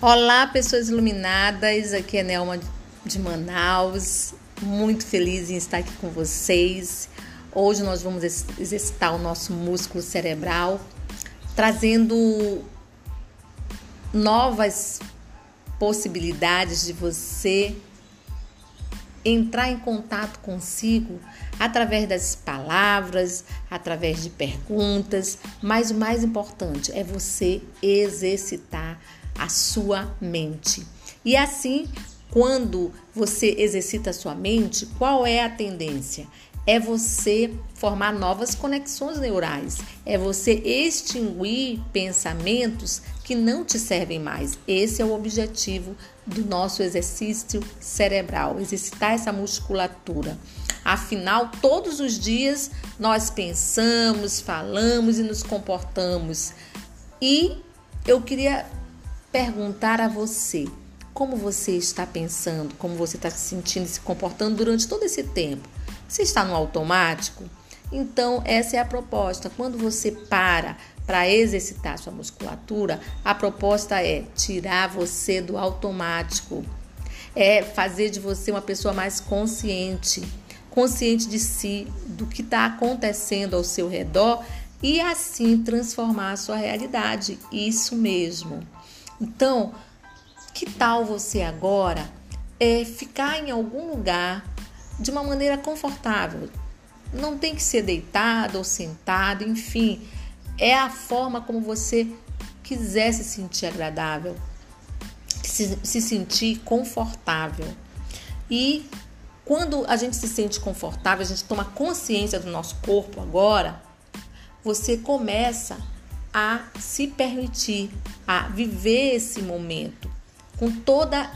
Olá, pessoas iluminadas. Aqui é Nelma de Manaus. Muito feliz em estar aqui com vocês. Hoje nós vamos exercitar o nosso músculo cerebral, trazendo novas possibilidades de você entrar em contato consigo através das palavras, através de perguntas, mas o mais importante é você exercitar a sua mente. E assim, quando você exercita a sua mente, qual é a tendência? É você formar novas conexões neurais, é você extinguir pensamentos que não te servem mais. Esse é o objetivo do nosso exercício cerebral, exercitar essa musculatura. Afinal, todos os dias nós pensamos, falamos e nos comportamos. E eu queria perguntar a você como você está pensando, como você está se sentindo e se comportando durante todo esse tempo. Você está no automático? Então, essa é a proposta. Quando você para para exercitar sua musculatura, a proposta é tirar você do automático, é fazer de você uma pessoa mais consciente, consciente de si, do que está acontecendo ao seu redor e assim transformar a sua realidade. Isso mesmo. Então, que tal você agora é, ficar em algum lugar de uma maneira confortável? Não tem que ser deitado ou sentado, enfim, é a forma como você quiser se sentir agradável, se, se sentir confortável. E quando a gente se sente confortável, a gente toma consciência do nosso corpo agora, você começa a se permitir, a viver esse momento com toda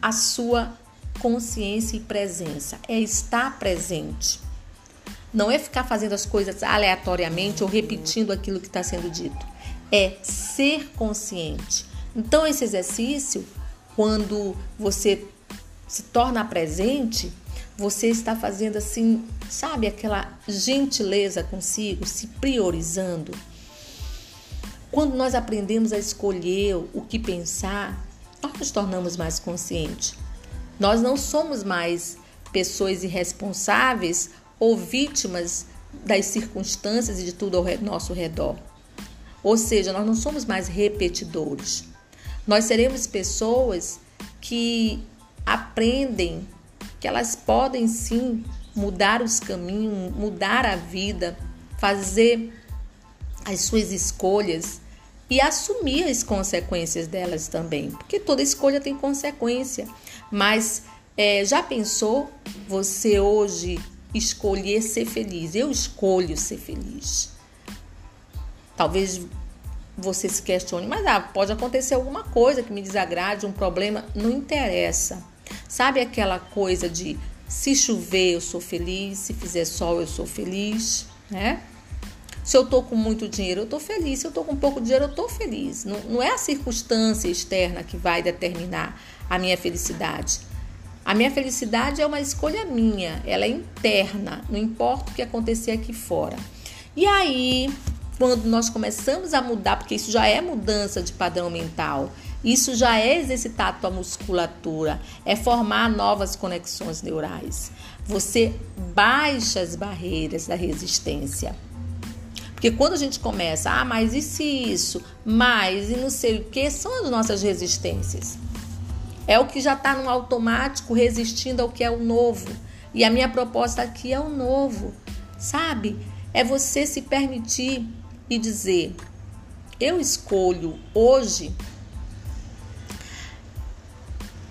a sua consciência e presença. É estar presente. Não é ficar fazendo as coisas aleatoriamente ou repetindo aquilo que está sendo dito. É ser consciente. Então, esse exercício, quando você se torna presente, você está fazendo assim, sabe, aquela gentileza consigo, se priorizando. Quando nós aprendemos a escolher o que pensar, nós nos tornamos mais conscientes. Nós não somos mais pessoas irresponsáveis ou vítimas das circunstâncias e de tudo ao nosso redor. Ou seja, nós não somos mais repetidores. Nós seremos pessoas que aprendem que elas podem sim mudar os caminhos, mudar a vida, fazer as suas escolhas e assumir as consequências delas também, porque toda escolha tem consequência. Mas é, já pensou você hoje escolher ser feliz? Eu escolho ser feliz. Talvez você se questione, mas ah, pode acontecer alguma coisa que me desagrade, um problema, não interessa. Sabe aquela coisa de se chover eu sou feliz, se fizer sol eu sou feliz, né? Se eu tô com muito dinheiro, eu tô feliz. Se eu tô com pouco dinheiro, eu tô feliz. Não, não é a circunstância externa que vai determinar a minha felicidade. A minha felicidade é uma escolha minha, ela é interna, não importa o que acontecer aqui fora. E aí, quando nós começamos a mudar, porque isso já é mudança de padrão mental, isso já é exercitar a tua musculatura, é formar novas conexões neurais. Você baixa as barreiras da resistência. Porque quando a gente começa, ah, mas e se isso, mais e não sei o que, são as nossas resistências. É o que já está no automático resistindo ao que é o novo. E a minha proposta aqui é o novo, sabe? É você se permitir e dizer: eu escolho hoje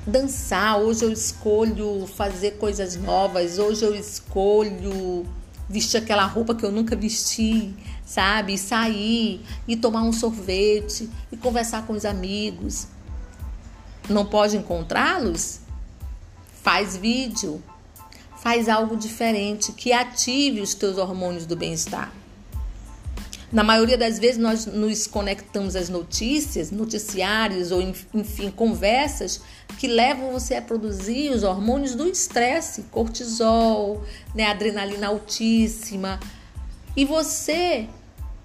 dançar, hoje eu escolho fazer coisas novas, hoje eu escolho vestir aquela roupa que eu nunca vesti, sabe? E sair e tomar um sorvete e conversar com os amigos. Não pode encontrá-los? Faz vídeo, faz algo diferente que ative os teus hormônios do bem-estar. Na maioria das vezes nós nos conectamos às notícias, noticiários ou enfim, conversas que levam você a produzir os hormônios do estresse, cortisol, né, adrenalina altíssima. E você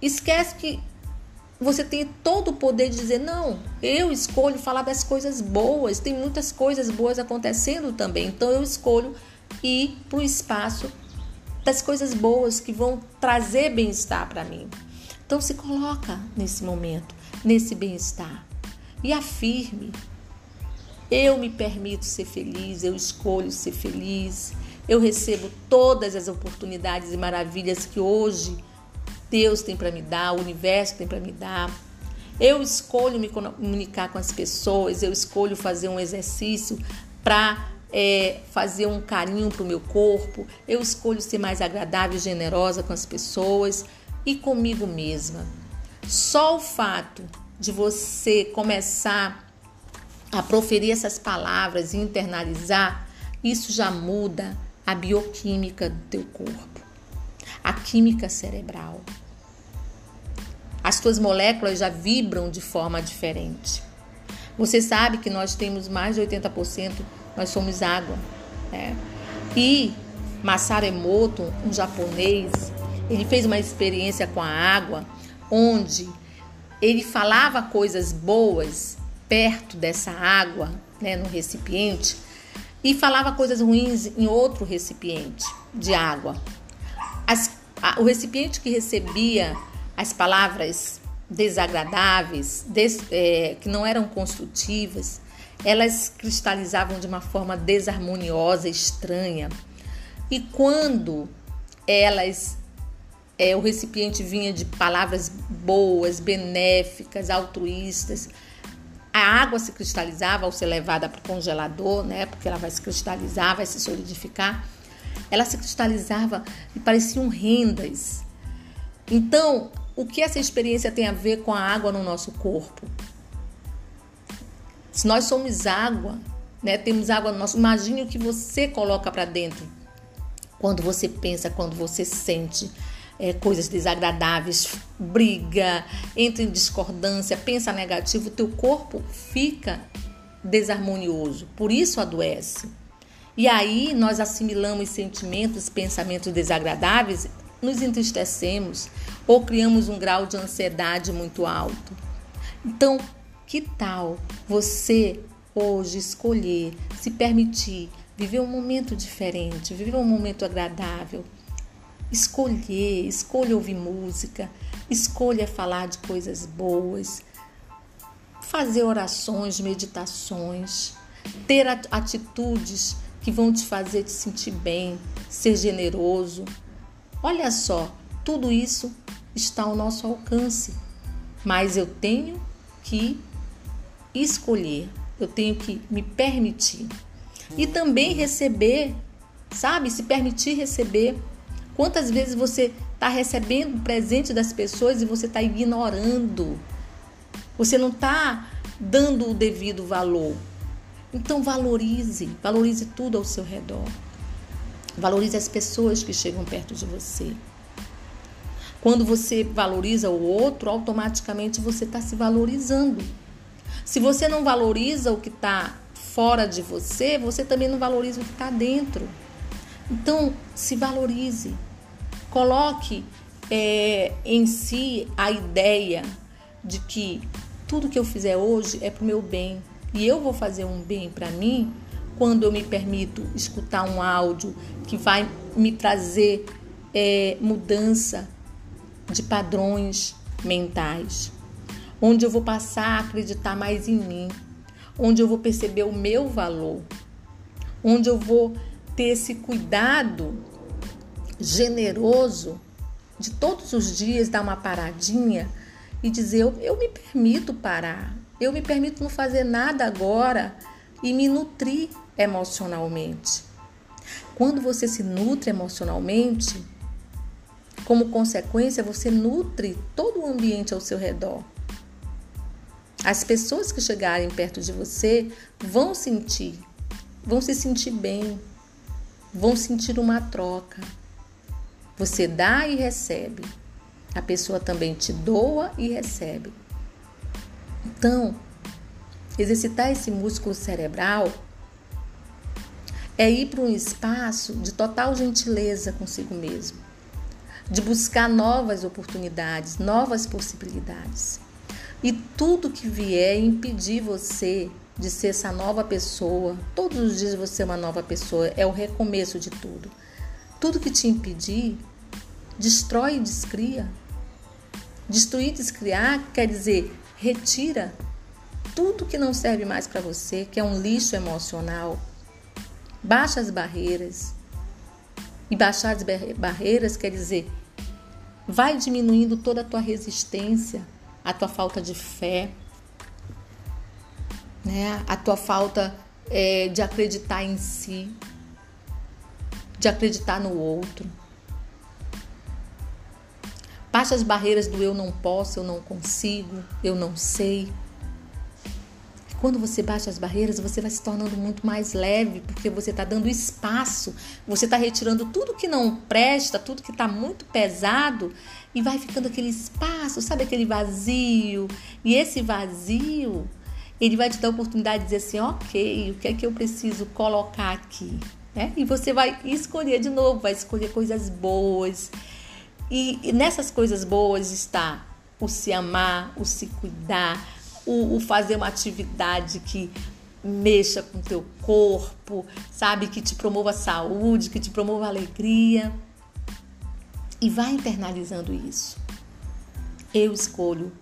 esquece que você tem todo o poder de dizer: não, eu escolho falar das coisas boas, tem muitas coisas boas acontecendo também, então eu escolho ir para o espaço das coisas boas que vão trazer bem-estar para mim. Então se coloca nesse momento, nesse bem-estar e afirme: eu me permito ser feliz, eu escolho ser feliz, eu recebo todas as oportunidades e maravilhas que hoje Deus tem para me dar, o universo tem para me dar. Eu escolho me comunicar com as pessoas, eu escolho fazer um exercício para é, fazer um carinho para o meu corpo, eu escolho ser mais agradável e generosa com as pessoas e comigo mesma. Só o fato de você começar a proferir essas palavras e internalizar, isso já muda a bioquímica do teu corpo, a química cerebral as tuas moléculas já vibram de forma diferente. Você sabe que nós temos mais de 80%, nós somos água. Né? E Masaru Emoto, um japonês, ele fez uma experiência com a água onde ele falava coisas boas perto dessa água, né, no recipiente, e falava coisas ruins em outro recipiente de água. As, a, o recipiente que recebia as palavras desagradáveis, des, é, que não eram construtivas, elas cristalizavam de uma forma desarmoniosa, estranha. E quando elas é, o recipiente vinha de palavras boas, benéficas, altruístas, a água se cristalizava ao ser levada para o congelador, né? Porque ela vai se cristalizar, vai se solidificar. Ela se cristalizava e pareciam rendas. Então, o que essa experiência tem a ver com a água no nosso corpo? Se nós somos água, né, temos água no nosso, imagine o que você coloca para dentro quando você pensa, quando você sente é, coisas desagradáveis, briga, entra em discordância, pensa negativo, o teu corpo fica desarmonioso, por isso adoece. E aí nós assimilamos sentimentos, pensamentos desagradáveis nos entristecemos ou criamos um grau de ansiedade muito alto. Então, que tal você hoje escolher, se permitir viver um momento diferente, viver um momento agradável? Escolher, escolha ouvir música, escolha falar de coisas boas, fazer orações, meditações, ter atitudes que vão te fazer te sentir bem, ser generoso, Olha só, tudo isso está ao nosso alcance, mas eu tenho que escolher, eu tenho que me permitir. E também receber, sabe? Se permitir receber. Quantas vezes você está recebendo presente das pessoas e você está ignorando? Você não está dando o devido valor. Então valorize, valorize tudo ao seu redor. Valorize as pessoas que chegam perto de você. Quando você valoriza o outro, automaticamente você está se valorizando. Se você não valoriza o que está fora de você, você também não valoriza o que está dentro. Então, se valorize. Coloque é, em si a ideia de que tudo que eu fizer hoje é para o meu bem. E eu vou fazer um bem para mim quando eu me permito escutar um áudio que vai me trazer é, mudança de padrões mentais, onde eu vou passar a acreditar mais em mim, onde eu vou perceber o meu valor, onde eu vou ter esse cuidado generoso de todos os dias dar uma paradinha e dizer: eu, eu me permito parar, eu me permito não fazer nada agora e me nutrir emocionalmente. Quando você se nutre emocionalmente, como consequência, você nutre todo o ambiente ao seu redor. As pessoas que chegarem perto de você vão sentir, vão se sentir bem, vão sentir uma troca. Você dá e recebe. A pessoa também te doa e recebe. Então, exercitar esse músculo cerebral é ir para um espaço de total gentileza consigo mesmo, de buscar novas oportunidades, novas possibilidades. E tudo que vier impedir você de ser essa nova pessoa, todos os dias você é uma nova pessoa, é o recomeço de tudo. Tudo que te impedir, destrói e descria. Destruir e descriar quer dizer retira tudo que não serve mais para você, que é um lixo emocional. Baixa as barreiras. E baixar as barreiras quer dizer vai diminuindo toda a tua resistência, a tua falta de fé, né? a tua falta é, de acreditar em si, de acreditar no outro. Baixa as barreiras do eu não posso, eu não consigo, eu não sei. Quando você baixa as barreiras, você vai se tornando muito mais leve, porque você está dando espaço, você está retirando tudo que não presta, tudo que está muito pesado, e vai ficando aquele espaço, sabe aquele vazio? E esse vazio, ele vai te dar a oportunidade de dizer assim: ok, o que é que eu preciso colocar aqui? Né? E você vai escolher de novo, vai escolher coisas boas. E, nessas coisas boas está o se amar, o se cuidar, o, o fazer uma atividade que mexa com o teu corpo, sabe? Que te promova saúde, que te promova alegria. E vai internalizando isso. Eu escolho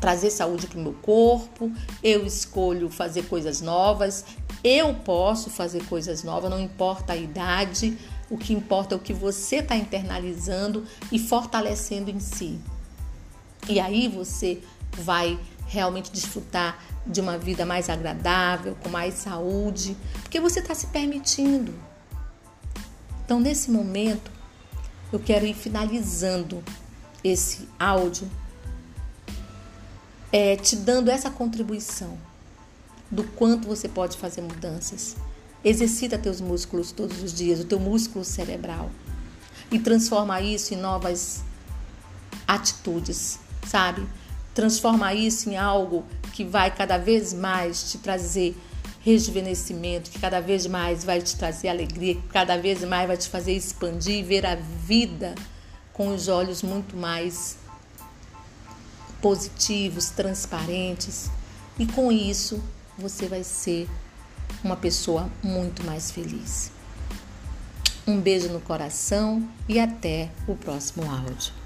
trazer saúde para o meu corpo, eu escolho fazer coisas novas, eu posso fazer coisas novas, não importa a idade, o que importa é o que você está internalizando e fortalecendo em si. E aí você vai realmente desfrutar de uma vida mais agradável, com mais saúde, porque você está se permitindo. Então, nesse momento, eu quero ir finalizando esse áudio, é, te dando essa contribuição do quanto você pode fazer mudanças. Exercita teus músculos todos os dias, o teu músculo cerebral, e transforma isso em novas atitudes, sabe? transforma isso em algo que vai cada vez mais te trazer rejuvenescimento, que cada vez mais vai te trazer alegria, que cada vez mais vai te fazer expandir e ver a vida com os olhos muito mais positivos, transparentes. E com isso, você vai ser uma pessoa muito mais feliz. Um beijo no coração e até o próximo áudio.